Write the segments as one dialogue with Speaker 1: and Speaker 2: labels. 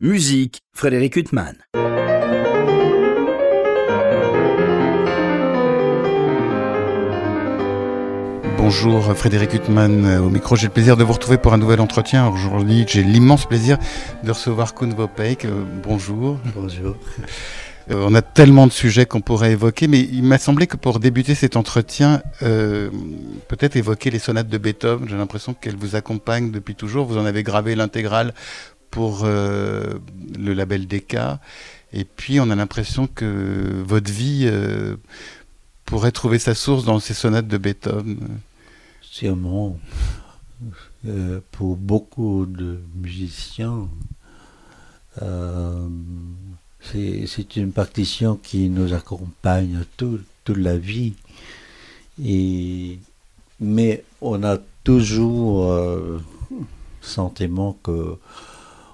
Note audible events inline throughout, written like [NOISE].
Speaker 1: Musique, Frédéric Huttman.
Speaker 2: Bonjour Frédéric Huttman euh, au micro. J'ai le plaisir de vous retrouver pour un nouvel entretien. Aujourd'hui, j'ai l'immense plaisir de recevoir Koen Vopek. Euh, bonjour.
Speaker 3: Bonjour.
Speaker 2: Euh, on a tellement de sujets qu'on pourrait évoquer, mais il m'a semblé que pour débuter cet entretien, euh, peut-être évoquer les sonates de Beethoven. J'ai l'impression qu'elles vous accompagnent depuis toujours. Vous en avez gravé l'intégrale pour euh, le label Decca. Et puis, on a l'impression que votre vie euh, pourrait trouver sa source dans ces sonates de Beethoven.
Speaker 3: Sûrement, euh, pour beaucoup de musiciens, euh, c'est une partition qui nous accompagne tout- toute la vie. Et, mais on a toujours le sentiment que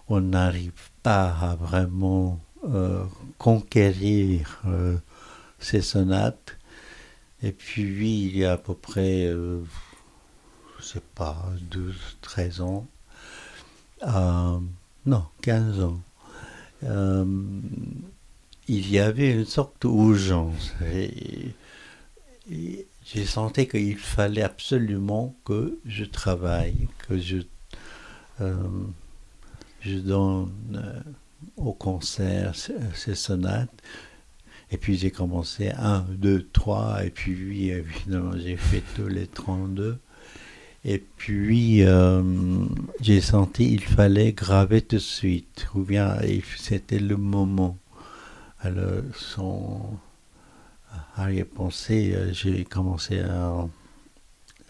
Speaker 3: on n'arrive pas à vraiment euh, conquérir euh, ces sonates. Et puis, il y a à peu près, euh, je sais pas, 12, 13 ans, euh, non, 15 ans, il y avait une sorte d'urgence. J'ai senti qu'il fallait absolument que je travaille, que je, je donne euh, au concert ces, sonates. Et puis j'ai commencé 1, 2, 3, et puis oui, évidemment, j'ai fait tous les 32. Et puis euh, j'ai senti qu'il fallait graver tout de suite, ou bien il- c'était le moment. Alors, sans arrière-pensée, euh, j'ai commencé à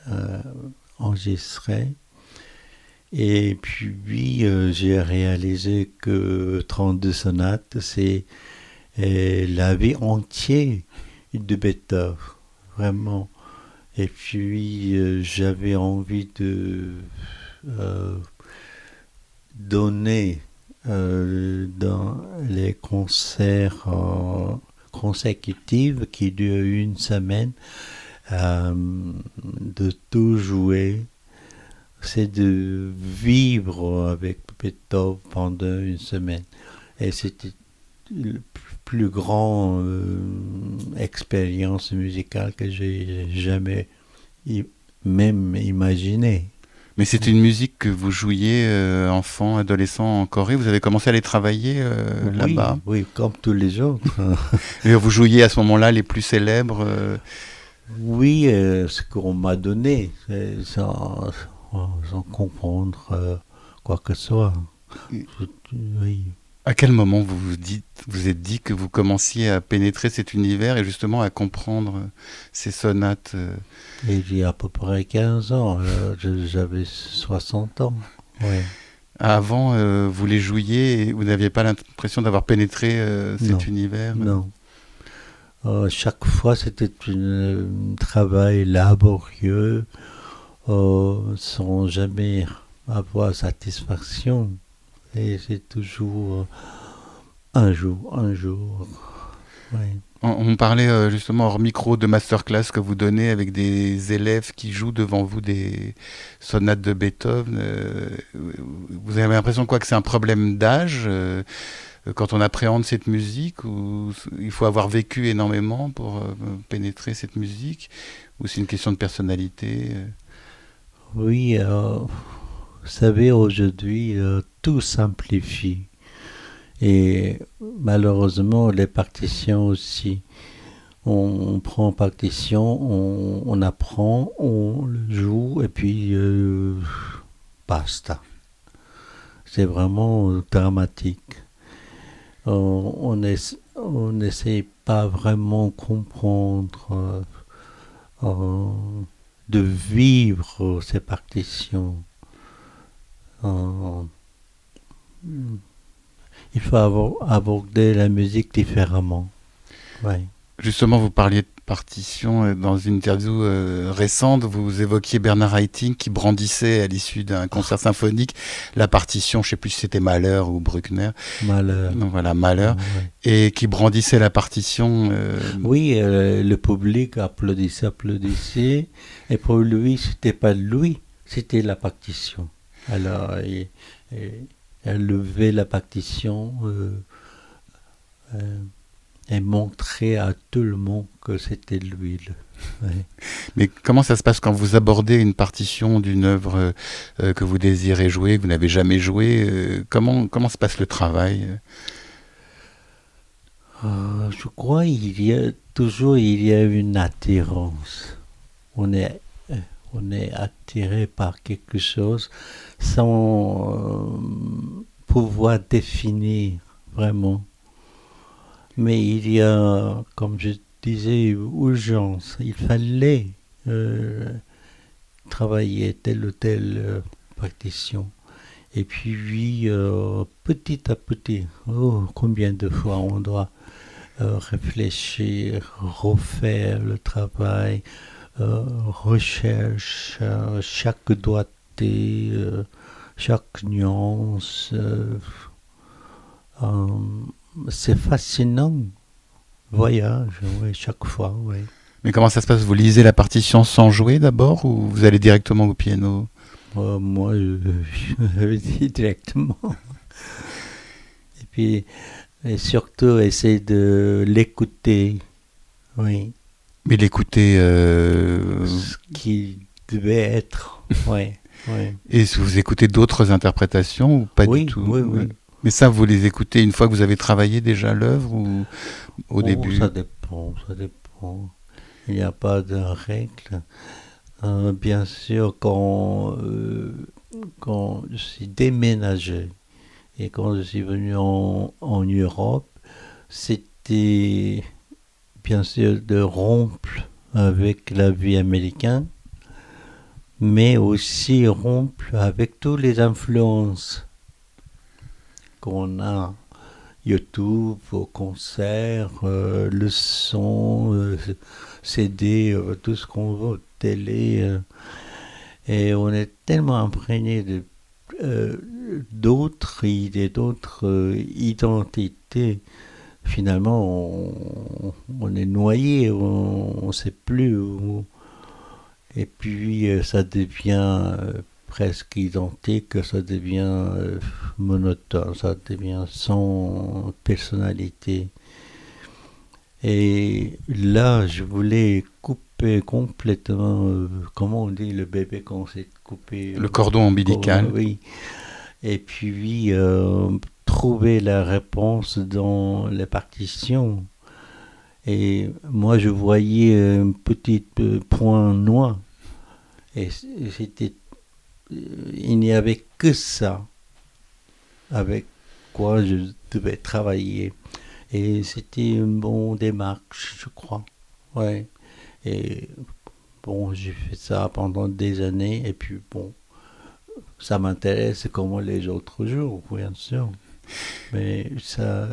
Speaker 3: euh, enregistrer. Et puis, euh, j'ai réalisé que 32 sonates, c'est euh, la vie entière de Beethoven, vraiment. Et puis, euh, j'avais envie de donner dans les concerts consécutifs qui durent une semaine, de tout jouer c'est de vivre avec Beethoven pendant une semaine. Et c'était la plus grande euh, expérience musicale que j'ai jamais i- même imaginée.
Speaker 2: Mais c'est une musique que vous jouiez euh, enfant, adolescent en Corée? Vous avez commencé à les travailler euh,
Speaker 3: oui,
Speaker 2: là-bas?
Speaker 3: oui, comme tous les autres. [LAUGHS]
Speaker 2: Et vous jouiez à ce moment-là les plus célèbres. euh,
Speaker 3: oui, euh, ce qu'on m'a donné, sans, sans comprendre euh, quoi que ce soit.
Speaker 2: Oui. À quel moment vous vous dites, vous êtes dit que vous commenciez à pénétrer cet univers et justement à comprendre euh, ces sonates euh,
Speaker 3: Et il y a à peu près 15 ans, euh, j'avais 60 ans. Ouais.
Speaker 2: Avant, euh, vous les jouiez et vous n'aviez pas l'impression d'avoir pénétré euh, cet
Speaker 3: Non.
Speaker 2: univers
Speaker 3: Non. Euh, chaque fois, c'était un travail laborieux, euh, sans jamais avoir satisfaction. Et c'est toujours euh, un jour, un jour.
Speaker 2: On, parlait euh, justement hors micro de masterclass que vous donnez avec des élèves qui jouent devant vous des sonates de Beethoven. euh, vous avez l'impression quoi que c'est un problème d'âge quand on appréhende cette musique ou il faut avoir vécu énormément pour pénétrer cette musique ou c'est une question de personnalité
Speaker 3: Oui, euh, vous savez, aujourd'hui, euh, tout simplifie. Et malheureusement, les partitions aussi. On, prend partition, on, apprend, on joue, et puis euh, basta. C'est vraiment dramatique. On ess- on n'essaie pas vraiment comprendre, de vivre ces partitions. Il faut aborder la musique différemment.
Speaker 2: Justement, vous parliez partition euh, dans une interview euh, récente. Vous évoquiez Bernard Haitink qui brandissait à l'issue d'un concert symphonique la partition, je sais plus si c'était Mahler ou Bruckner,
Speaker 3: Malheur.
Speaker 2: non voilà Mahler,
Speaker 3: Ouais.
Speaker 2: et qui brandissait la partition. euh,
Speaker 3: Oui, euh, le public applaudissait, applaudissait, et pour lui, c'était pas lui, c'était la partition. Alors, il, il- lever la partition et montrer à tout le monde que c'était l'huile.
Speaker 2: Mais comment ça se passe quand vous abordez une partition d'une œuvre que vous désirez jouer, que vous n'avez jamais joué comment, comment se passe le travail?
Speaker 3: Je crois qu'il y a toujours il y a une attirance. On est, on est attiré par quelque chose sans pouvoir définir vraiment. Mais il y a, comme je disais, urgence. Il fallait euh, travailler telle ou telle euh, partition. Et puis, euh, petit à petit, oh, combien de fois on doit réfléchir, refaire le travail, recherche chaque doigté, chaque nuance c'est fascinant. Voyage, chaque fois, oui.
Speaker 2: Mais comment ça se passe? Vous lisez la partition sans jouer d'abord ou vous allez directement au piano?
Speaker 3: Euh, Moi, je, [LAUGHS] dis directement. [LAUGHS] Et puis, et surtout, essayer de l'écouter. Oui.
Speaker 2: Mais l'écouter. Euh...
Speaker 3: Ce qui devait être. [LAUGHS] oui. Oui.
Speaker 2: Et vous écoutez d'autres interprétations ou pas du tout?
Speaker 3: Oui, oui.
Speaker 2: Mais ça, vous les écoutez une fois que vous avez travaillé déjà l'œuvre ou au
Speaker 3: oh,
Speaker 2: début
Speaker 3: Ça dépend, ça dépend. Il n'y a pas de règle. Euh, bien sûr, quand, euh, quand je suis déménagé et quand je suis venu en, en Europe, c'était bien sûr de rompre avec la vie américaine, mais aussi rompre avec toutes les influences qu'on a YouTube, au concert, euh, le son, euh, CD, euh, tout ce qu'on veut, télé. et on est tellement imprégné de d'autres idées, d'autres identités. Finalement, on, est noyé, on ne sait plus. Où, et puis, ça devient presque identique, ça devient euh, monotone, ça devient sans personnalité. Et là, je voulais couper complètement, euh, comment on dit le bébé quand c'est coupé
Speaker 2: Le cordon ombilical.
Speaker 3: oui. Et puis, euh, trouver la réponse dans les partitions. Et moi, je voyais un petit point noir. Et c'était il n'y avait que ça avec quoi je devais travailler. Et c'était une bonne démarche, je crois. Ouais. Et bon, j'ai fait ça pendant des années. Et puis bon, ça m'intéresse comme les autres jours, bien sûr. Mais ça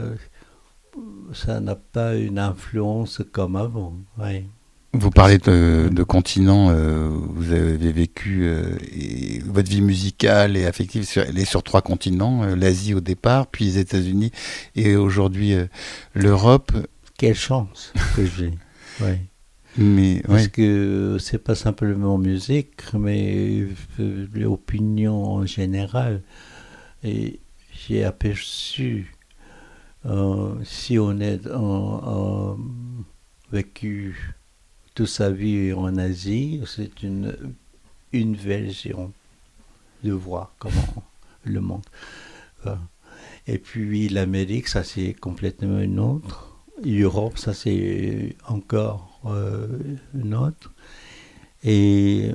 Speaker 3: ça n'a pas une influence comme avant. Ouais.
Speaker 2: Vous parlez de, de continent, euh, vous avez vécu euh, et votre vie musicale et affective, sur, elle est sur trois continents, euh, l'Asie au départ, puis les États-Unis et aujourd'hui l'Europe.
Speaker 3: Quelle chance que j'ai. [LAUGHS] ouais. Mais, Parce que c'est pas simplement musique, mais l'opinion en général. Et j'ai aperçu, si on est en, vécu sa vie en Asie, c'est une, une version de voir comment le monde. Et puis l'Amérique, ça c'est complètement une autre. L'Europe, ça c'est encore euh, une autre. Et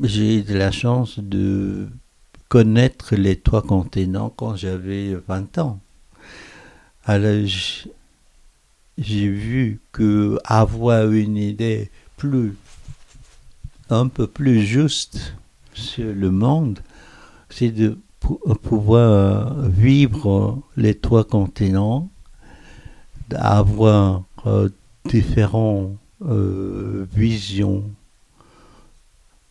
Speaker 3: j'ai eu de la chance de connaître les trois continents quand j'avais 20 ans. Alors, j'ai vu que avoir une idée plus un peu plus juste sur le monde, c'est de pouvoir vivre les trois continents, d'avoir euh, différentes euh, visions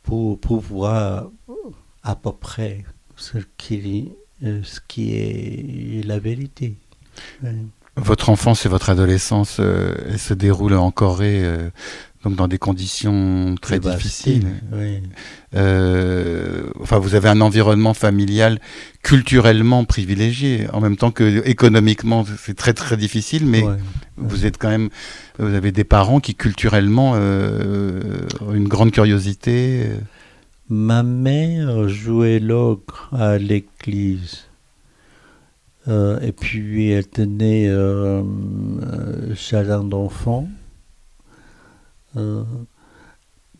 Speaker 3: pour pouvoir à peu près ce euh, ce qui est la vérité.
Speaker 2: Votre enfance et votre adolescence, euh, elle se déroule en Corée, euh, donc dans des conditions très difficiles.
Speaker 3: Oui.
Speaker 2: Euh, enfin, vous avez un environnement familial culturellement privilégié, en même temps que économiquement, c'est très très difficile, mais
Speaker 3: Ouais.
Speaker 2: vous êtes quand même, vous avez des parents qui culturellement euh, ont une grande curiosité.
Speaker 3: Ma mère jouait l'ogre à l'église. Euh, et puis elle tenait euh, euh, jardin. Euh,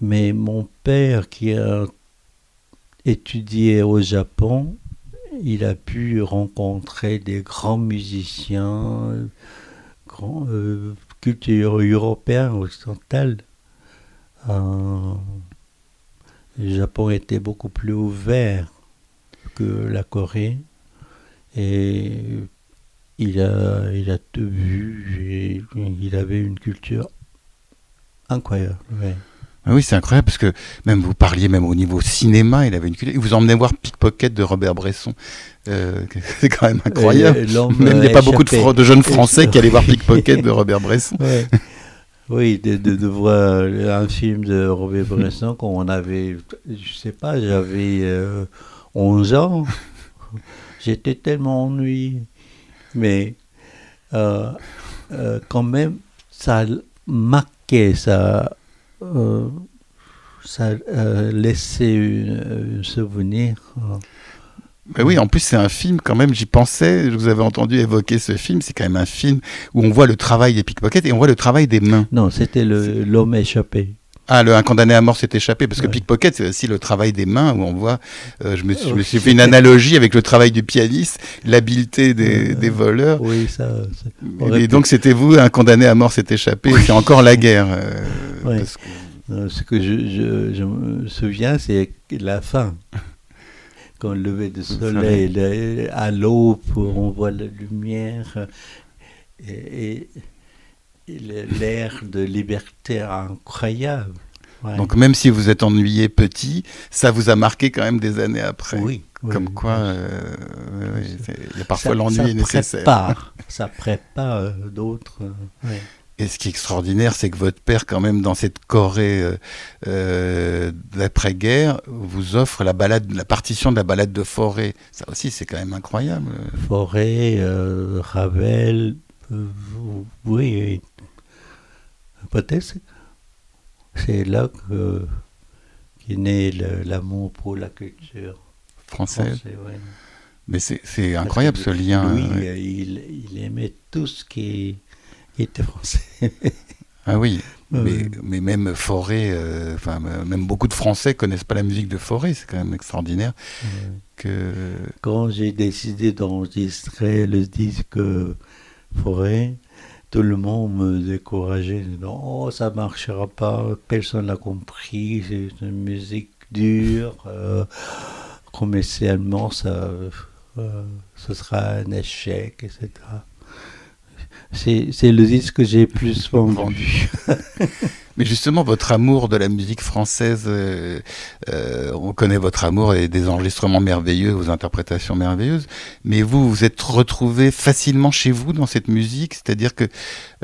Speaker 3: mais mon père qui a étudié au Japon, il a pu rencontrer des grands musiciens, grands, culture européenne, occidentale. Le Japon était beaucoup plus ouvert que la Corée. Et il a, il a tout vu. et il avait une culture incroyable. ouais.
Speaker 2: Ah oui, c'est incroyable parce que même vous parliez même au niveau cinéma, il avait une culture. Il vous emmenait voir Pickpocket de Robert Bresson. Euh, [LAUGHS] c'est quand même incroyable. Même il n'y a pas beaucoup de, de jeunes Français qui allaient voir [LAUGHS] Pickpocket de Robert Bresson.
Speaker 3: Ouais. Oui, de, de, de voir un film de Robert Bresson quand on avait, je sais pas, j'avais euh, 11 ans. [LAUGHS] J'étais tellement ennuyé. Mais euh, euh, quand même, ça marquait, ça, euh, ça laissait un souvenir.
Speaker 2: Mais oui, en plus c'est un film quand même, j'y pensais, je vous avais entendu évoquer ce film, c'est quand même un film où on voit le travail des pickpockets et on voit le travail des mains.
Speaker 3: Non, c'était le- l'homme échappé.
Speaker 2: Ah, le, un condamné à mort s'est échappé, parce que
Speaker 3: Ouais.
Speaker 2: pickpocket c'est aussi le travail des mains où on voit, euh, je, me suis, je me suis fait une analogie avec le travail du pianiste, l'habileté des,
Speaker 3: Euh,
Speaker 2: des voleurs.
Speaker 3: Oui, ça.
Speaker 2: Et
Speaker 3: pu-
Speaker 2: donc c'était vous, un condamné à mort s'est échappé, c'est encore la guerre. euh,
Speaker 3: Ouais.
Speaker 2: parce que-
Speaker 3: Ce que je, je, je me souviens, c'est la fin. Quand le lever du soleil, le- à l'aube, on voit la lumière et, l'air de liberté incroyable. Ouais.
Speaker 2: Donc même si vous êtes ennuyé petit, ça vous a marqué quand même des années après.
Speaker 3: oui,
Speaker 2: Comme
Speaker 3: oui.
Speaker 2: quoi, euh, il y a parfois l'ennui nécessaire.
Speaker 3: Prépare, ça prépare euh, d'autres. euh, ouais.
Speaker 2: Et ce qui est extraordinaire, c'est que votre père, quand même, dans cette Corée euh, euh, d'après-guerre, vous offre la balade, la partition de la balade de forêt. Ça aussi, c'est quand même incroyable.
Speaker 3: Forêt, euh, Ravel, euh, oui. Peut-être c'est- là que qu'est né l'amour pour la culture
Speaker 2: Française.
Speaker 3: ouais.
Speaker 2: Mais c'est incroyable ce lien. Ouais.
Speaker 3: euh, il, il aimait tout ce qui, qui était français. [LAUGHS]
Speaker 2: Ah oui. Mais, mais même Forêt, euh, enfin même beaucoup de Français connaissent pas la musique de Forêt. C'est quand même extraordinaire que.
Speaker 3: Quand j'ai décidé d'enregistrer le disque Forêt, tout le monde me décourageait, disant Oh, ça marchera pas, personne n'a compris, c'est une musique dure, euh, commercialement, ça, euh, ce sera un échec, etc. C'est c'est le disque que j'ai plus vendu. [LAUGHS] [LAUGHS]
Speaker 2: Mais justement, votre amour de la musique française, euh, euh, on connaît votre amour et des enregistrements merveilleux, vos interprétations merveilleuses. Mais vous, vous êtes retrouvé facilement chez vous dans cette musique, c'est-à-dire que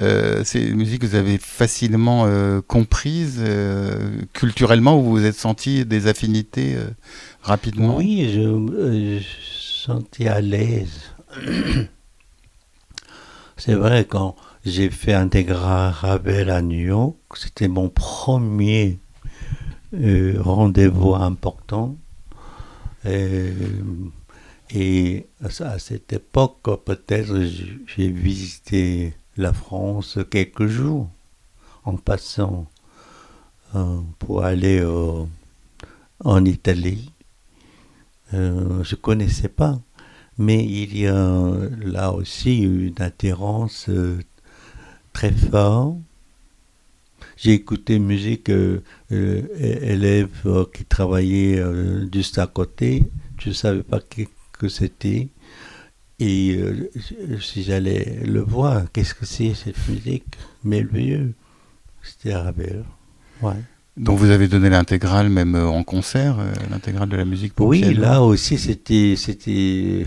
Speaker 2: euh, c'est une musique que vous avez facilement euh, comprise culturellement, où vous vous êtes senti des affinités rapidement?
Speaker 3: Oui, je me sentais à l'aise. [CLEARS THROAT] C'est vrai, quand j'ai fait intégrer Ravel à New York, c'était mon premier euh, rendez-vous important. Et, et à ce- à cette époque, peut-être, j'ai- visité la France quelques jours en passant euh, pour aller euh, en Italie. Euh, je connaissais pas, mais il y a là aussi une attirance euh, très forte. J'ai écouté musique euh, euh, é- élève euh, qui travaillait juste à côté. Je ne savais pas que, que c'était. Et si j'allais le voir, qu'est-ce que c'est cette musique? Merveilleuse C'était Ravel. Ouais.
Speaker 2: Donc vous avez donné l'intégrale même en concert, l'intégrale de la musique pour
Speaker 3: Oui,
Speaker 2: piano.
Speaker 3: là aussi, c'était, c'était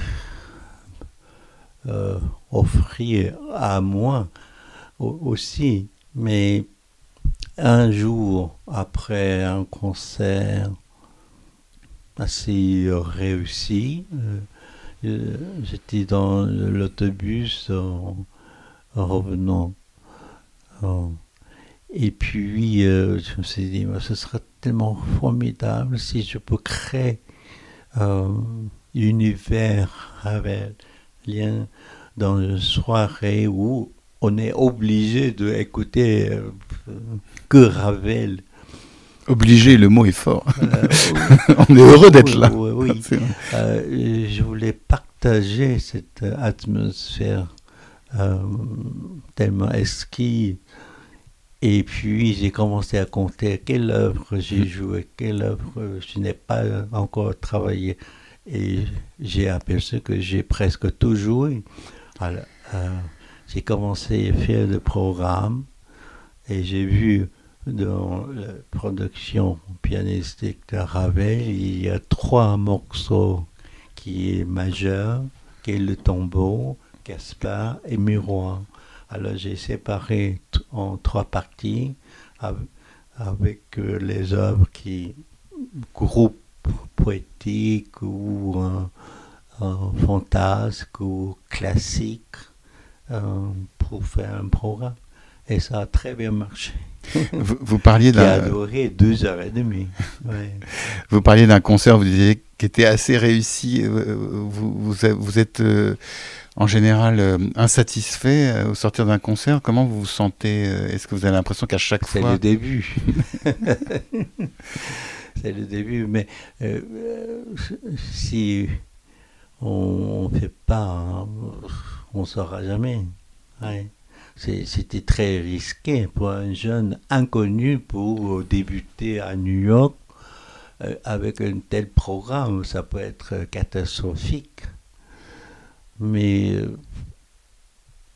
Speaker 3: offrir à moi aussi. Mais un jour, après un concert assez réussi, euh, j'étais dans l'autobus en, revenant. et puis, je me suis dit, ce sera tellement formidable si je peux créer un univers avec lien dans une soirée où on est obligé d'écouter euh, que Ravel.
Speaker 2: Obligé, le mot est fort. Euh, [LAUGHS] on est heureux d'être là.
Speaker 3: Oui, euh, je voulais partager cette atmosphère tellement esquive. Et puis j'ai commencé à compter quelle œuvre j'ai mm. joué, quelle œuvre je n'ai pas encore travaillé. Et j'ai aperçu que j'ai presque tout joué. Alors, j'ai commencé à faire le programme et j'ai vu dans la production pianistique de Ravel, il y a trois morceaux qui est majeur, qui est le tombeau, Gaspard et Miroir. Alors j'ai séparé en trois parties avec euh, les œuvres qui groupent poétiques ou fantasques ou classiques euh, pour faire un programme. Et ça a très bien marché.
Speaker 2: Vous, parliez d'un.
Speaker 3: a duré deux heures et demie. [LAUGHS]
Speaker 2: Vous parliez d'un concert, vous disiez, qui était assez réussi. Euh, vous, vous, êtes euh, en général insatisfait au sortir d'un concert. Comment vous vous sentez Est-ce que vous avez l'impression qu'à chaque fois.
Speaker 3: C'est le début. [LAUGHS] C'est le début. Mais si on ne fait pas. Hein, on ne saura jamais. C'était très risqué pour un jeune inconnu pour débuter à New York euh, avec un tel programme. Ça peut être catastrophique. Mais euh,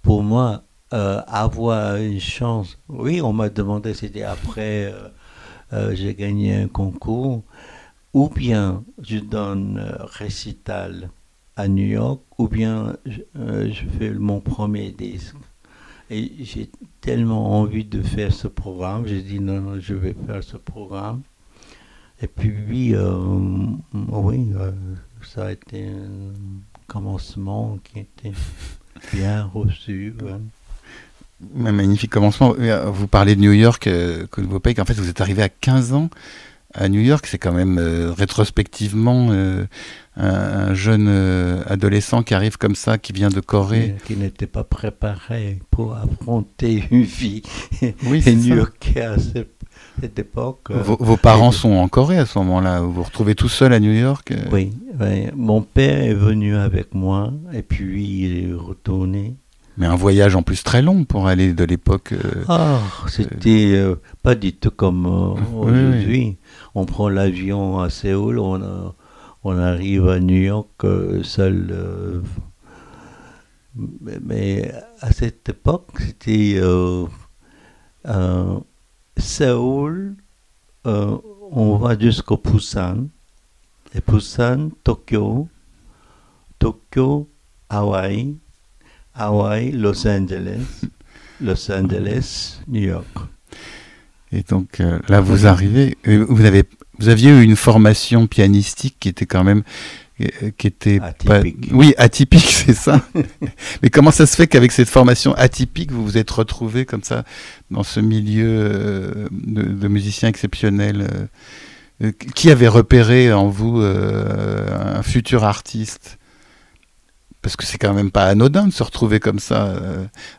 Speaker 3: pour moi, euh, avoir une chance, oui, on m'a demandé, c'était après, j'ai gagné un concours, ou bien je donne récital à New York ou bien euh, je, fais mon premier disque. Et j'ai tellement envie de faire ce programme, j'ai dit non, je vais faire ce programme. Et puis, euh, oui, euh, ça a été un commencement qui était bien reçu.
Speaker 2: Un magnifique commencement. Vous parlez de New York, que vous qu'en fait vous êtes arrivé à 15 ans à New York, c'est quand même rétrospectivement un, jeune euh, adolescent qui arrive comme ça, qui vient de Corée.
Speaker 3: Qui n'était pas préparé pour affronter une vie oui, new-yorkaise à cette, époque.
Speaker 2: Vos, parents sont en Corée à ce moment-là. Vous vous retrouvez tout seul à New York
Speaker 3: euh? Oui, mon père est venu avec moi et puis il est retourné.
Speaker 2: Mais un voyage en plus très long pour aller de l'époque.
Speaker 3: Euh, ah, c'était pas du tout comme aujourd'hui. On prend l'avion à Séoul, on a on arrive à New York euh, seul. Euh, mais, à cette époque, c'était euh, Séoul, on va jusqu'au Busan, et Busan, Tokyo, Tokyo, Hawaï, Hawaï, Los Angeles, [LAUGHS] Los Angeles, New York.
Speaker 2: Et donc là, vous arrivez, vous avez vous aviez eu une formation pianistique qui était quand même euh, qui était
Speaker 3: atypique.
Speaker 2: oui atypique [LAUGHS] c'est ça. Mais comment ça se fait qu'avec cette formation atypique vous vous êtes retrouvé comme ça dans ce milieu euh, de, musiciens exceptionnels euh, qui avait repéré en vous un futur artiste? Parce que c'est quand même pas anodin de se retrouver comme ça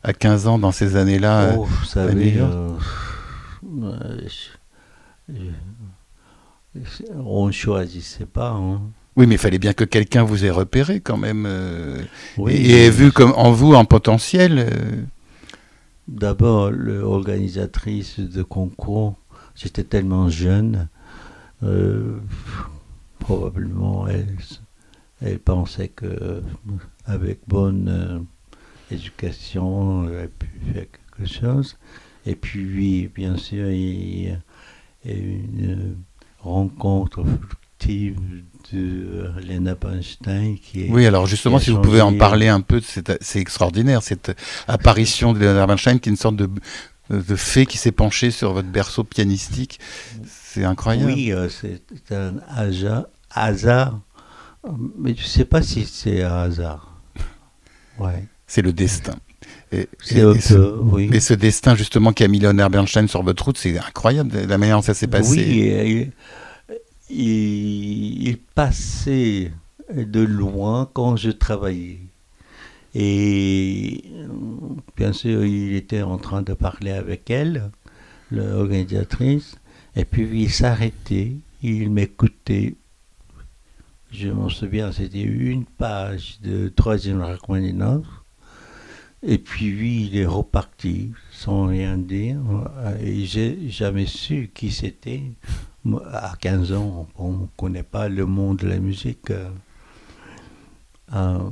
Speaker 2: à 15 ans dans ces années-là
Speaker 3: oh, vous savez, on ne choisissait pas. Hein.
Speaker 2: Oui, mais il fallait bien que quelqu'un vous ait repéré quand même euh, et ait vu comme en vous un potentiel. Euh.
Speaker 3: D'abord, l'organisatrice de concours, j'étais tellement jeune, euh, probablement elle, elle pensait que avec bonne éducation, elle aurait pu faire quelque chose. Et puis, bien sûr, il y a une rencontre active de Lena Bernstein qui est.
Speaker 2: Oui, alors justement, si vous pouvez en
Speaker 3: changé.
Speaker 2: parler un peu, c'est extraordinaire cette apparition de Leonard Bernstein, qui est une sorte de, de fée qui s'est penchée sur votre berceau pianistique. C'est incroyable.
Speaker 3: Oui, euh, c'est un hasard, hasard, mais je ne sais pas si c'est un hasard. Ouais.
Speaker 2: C'est le destin. Et, ce,
Speaker 3: peu, oui.
Speaker 2: et ce destin justement qui a mis Leonard Bernstein sur votre route, c'est incroyable la manière dont ça s'est passé.
Speaker 3: Oui, il, il passait de loin quand je travaillais. Et bien sûr, il était en train de parler avec elle, l'organisatrice, et puis il s'arrêtait, il m'écoutait. Je m'en souviens, c'était une page de troisième Rachmaninoff. Et puis il est reparti sans rien dire. Et j'ai jamais su qui c'était. À 15 ans, on ne connaît pas le monde de la musique. euh,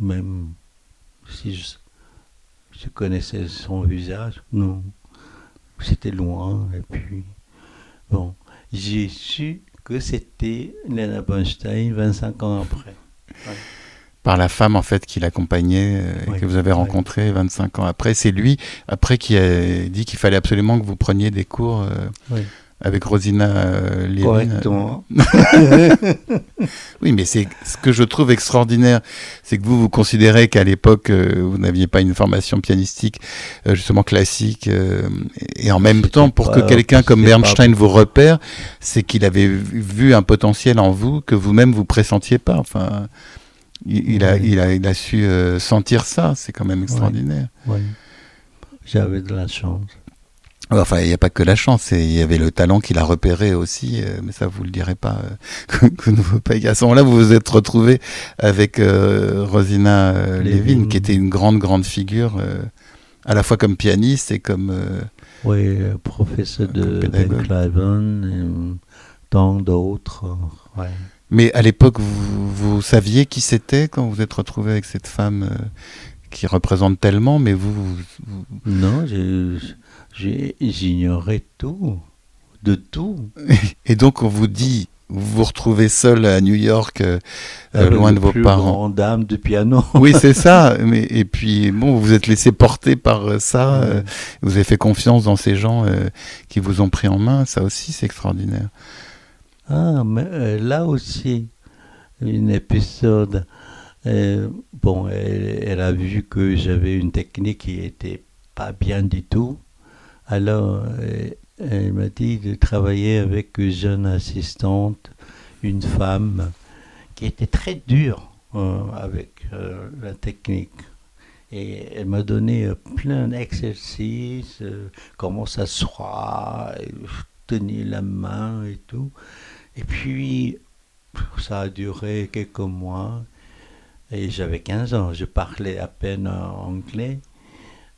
Speaker 3: même si je, je connaissais son visage, non. C'était loin. Et puis, bon, j'ai su que c'était Lena Bernstein 25 ans après. [LAUGHS]
Speaker 2: Par la femme en fait qui l'accompagnait, euh,
Speaker 3: Oui,
Speaker 2: que vous avez
Speaker 3: oui.
Speaker 2: rencontré 25 ans après. C'est lui après qui a dit qu'il fallait absolument que vous preniez des cours euh,
Speaker 3: Oui.
Speaker 2: avec Rosina euh. [LAUGHS] Oui, mais c'est ce que je trouve extraordinaire, c'est que vous vous considérez qu'à l'époque euh, vous n'aviez pas une formation pianistique euh, justement classique, euh, et en même temps pour que quelqu'un comme
Speaker 3: pas-
Speaker 2: Bernstein vous repère, c'est qu'il avait vu- vu un potentiel en vous que vous-même vous pressentiez pas. Enfin, il, il a, il a, il a su euh, sentir ça. C'est quand même extraordinaire.
Speaker 3: Oui. J'avais de la chance.
Speaker 2: Enfin, il n'y a pas que la chance, il y avait le talent qu'il a repéré aussi, euh, mais ça, vous le direz pas. euh, [LAUGHS] que, que pas. À ce moment-là, vous vous êtes retrouvé avec euh, Rosina Levin, qui était une grande, grande figure, à la fois comme pianiste et comme.
Speaker 3: Oui, professeur de Ben. Cliven, et tant d'autres. ouais.
Speaker 2: Mais à l'époque, vous, vous saviez qui c'était quand vous êtes retrouvé avec cette femme euh, qui représente tellement, mais vous, vous-
Speaker 3: Non, j'ignorais tout, de tout. [LAUGHS]
Speaker 2: Et donc, on vous dit, vous vous retrouvez seul à New York, euh, euh, loin de vos
Speaker 3: plus
Speaker 2: parents.
Speaker 3: grand dame du piano. [LAUGHS]
Speaker 2: Oui, c'est ça. [LAUGHS] Mais, et puis, bon, vous vous êtes laissé porter par ça. vous avez fait confiance dans ces gens qui vous ont pris en main. Ça aussi, c'est extraordinaire.
Speaker 3: Ah, mais euh, là aussi, une épisode. euh, bon, elle, a vu que j'avais une technique qui était pas bien du tout. Alors, euh, elle m'a dit de travailler avec une jeune assistante, une femme qui était très dure avec la technique. Et elle m'a donné plein d'exercices, comment s'asseoir, tenir la main et tout. Et puis, ça a duré quelques mois. Et j'avais 15 ans, je parlais à peine anglais.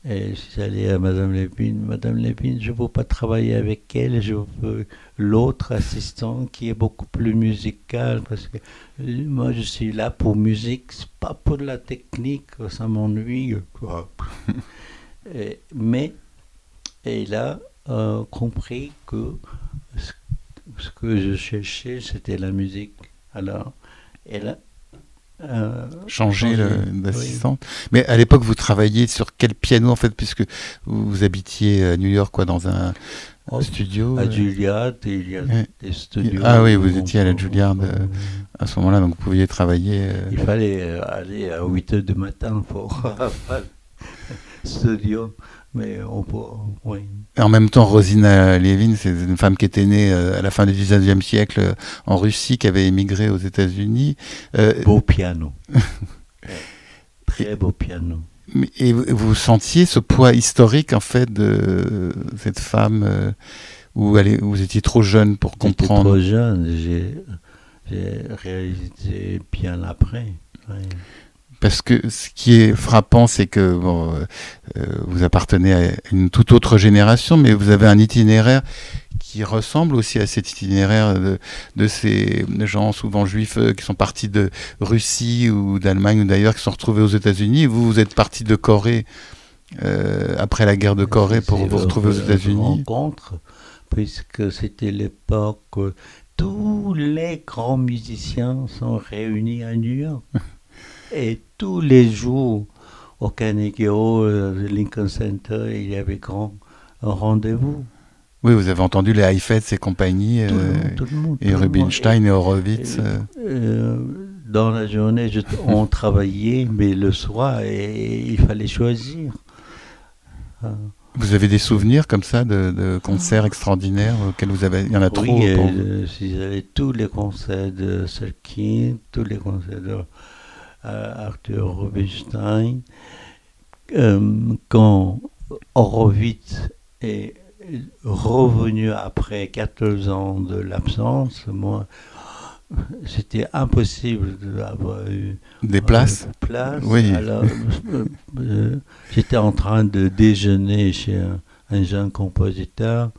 Speaker 3: Et je suis allé à Madame Lépine. Madame Lépine, je ne veux pas travailler avec elle, je veux l'autre assistant qui est beaucoup plus musical. Parce que moi, je suis là pour musique, pas pour la technique, ça m'ennuie. quoi. [LAUGHS] Et- mais elle a euh, compris que ce, ce que je cherchais, c'était la musique. Alors, elle a euh,
Speaker 2: Changer d'assistante. Mais à l'époque, vous travailliez sur quel piano, en fait, puisque vous, habitiez à New York, quoi, dans un
Speaker 3: Oh,
Speaker 2: studio
Speaker 3: à
Speaker 2: euh,
Speaker 3: Juilliard, il y a
Speaker 2: Ouais.
Speaker 3: des studios.
Speaker 2: Ah oui, vous étiez à la Juilliard, euh, à ce moment-là, donc vous pouviez travailler. euh,
Speaker 3: Il fallait aller à 8 heures du matin pour [LAUGHS] studio. Mais on peut. Oui.
Speaker 2: Et En même temps, Rosina Levin, c'est une femme qui était née euh, à la fin du 19e siècle euh, en Russie, qui avait émigré aux États-Unis. Euh,
Speaker 3: Beau piano. [LAUGHS] Très beau piano.
Speaker 2: et vous, sentiez ce poids historique, en fait, de cette femme, où elle est- où vous étiez trop jeune pour
Speaker 3: J'étais
Speaker 2: comprendre?
Speaker 3: trop jeune, j'ai j'ai réalisé bien après. oui.
Speaker 2: Parce que ce qui est frappant, c'est que bon, euh, euh, vous appartenez à une toute autre génération, mais vous avez un itinéraire qui ressemble aussi à cet itinéraire de, de ces gens souvent juifs euh, qui sont partis de Russie ou d'Allemagne ou d'ailleurs, qui sont retrouvés aux États-Unis. Vous, vous êtes parti de Corée euh, après la guerre de Corée pour vous retrouver aux États-Unis.
Speaker 3: rencontre puisque c'était l'époque où tous les grands musiciens sont réunis à New York. Et [LAUGHS] tous les jours, au Carnegie Hall, euh, Lincoln Center, il y avait grand rendez-vous.
Speaker 2: Oui, vous avez entendu les Heifetz et compagnie,
Speaker 3: Tout le monde, tout le monde,
Speaker 2: et
Speaker 3: tout le monde.
Speaker 2: Rubinstein et Horowitz. Euh.
Speaker 3: Euh, dans la journée, je- on travaillait, mais le soir, et, il fallait choisir.
Speaker 2: Vous avez des souvenirs comme ça de, de concerts extraordinaires auxquels vous avez. Il y en a trop.
Speaker 3: oui,
Speaker 2: pour-
Speaker 3: euh, si j'allais tous les concerts de Serkin, tous les concerts de Arthur Rubinstein, euh, quand Horowitz est revenu après 14 ans de l'absence, moi, c'était impossible d'avoir eu
Speaker 2: Des places?
Speaker 3: euh, place.
Speaker 2: Oui.
Speaker 3: Alors, euh, euh, j'étais en train de déjeuner chez un, un jeune compositeur.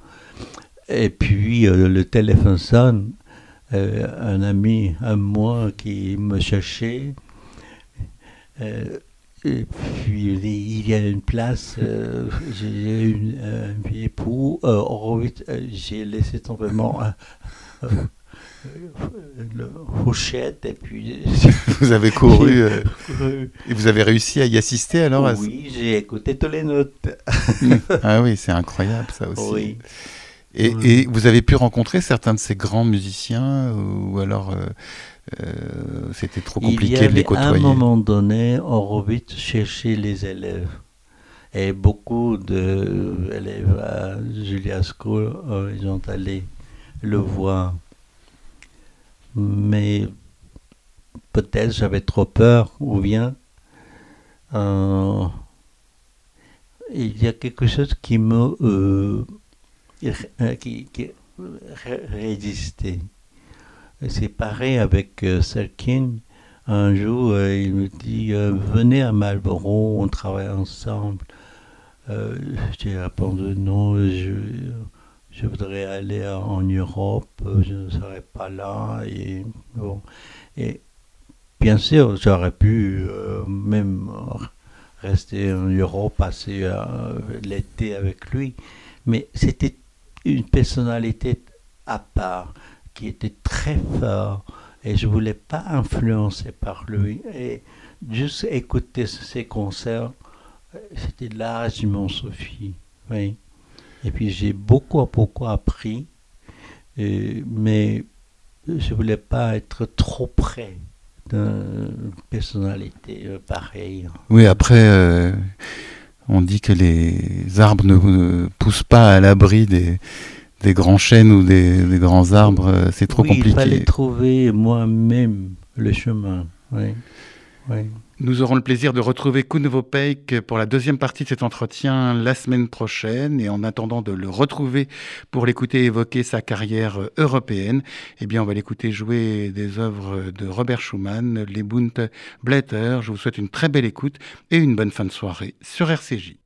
Speaker 3: Et puis euh, le téléphone sonne. Euh, un ami à moi qui me cherchait. Euh, et puis il y a une place, euh, [LAUGHS] j'ai une, euh, un pour euh, Horowitz. J'ai laissé tomber mon hochette et puis [LAUGHS]
Speaker 2: Vous avez couru et vous avez réussi à y assister alors à
Speaker 3: oui, j'ai écouté toutes les notes. [LAUGHS]
Speaker 2: Ah oui, c'est incroyable ça aussi.
Speaker 3: Oui.
Speaker 2: Et, et vous avez pu rencontrer certains de ces grands musiciens ou alors euh, euh, c'était trop
Speaker 3: Il y
Speaker 2: compliqué de les
Speaker 3: à un
Speaker 2: côtoyer
Speaker 3: moment donné, Horowitz cherchait les élèves. Et beaucoup d'élèves à Julia School, euh, ils ont allé le voir. Mais peut-être j'avais trop peur, ou bien euh, il y a quelque chose qui me euh, euh, qui, qui ré- résistait. Pareil avec euh, Selkin. Un jour, euh, il me dit euh, Venez à Marlborough, on travaille ensemble. J'ai répondu Non, je, je voudrais aller en Europe, je ne serai pas là. Et, bon. et bien sûr, j'aurais pu même rester en Europe, passer l'été avec lui. Mais c'était une personnalité à part qui était très fort et je voulais pas influencer par lui. Et juste écouter ses concerts c'était largement Sophie oui. Et puis j'ai beaucoup beaucoup appris euh, mais je voulais pas être trop près d'une personnalité euh, pareille.
Speaker 2: Oui, après, euh, on dit que les arbres ne poussent pas à l'abri des, des grands chênes ou des, des grands arbres. euh, C'est trop
Speaker 3: oui, il fallait
Speaker 2: compliqué.
Speaker 3: trouver moi-même le chemin oui oui
Speaker 2: Nous aurons le plaisir de retrouver Kuno Peik pour la deuxième partie de cet entretien la semaine prochaine. Et en attendant de le retrouver pour l'écouter évoquer sa carrière européenne, eh bien, on va l'écouter jouer des œuvres de Robert Schumann, les Bunte Blätter. Je vous souhaite une très belle écoute et une bonne fin de soirée sur RCJ.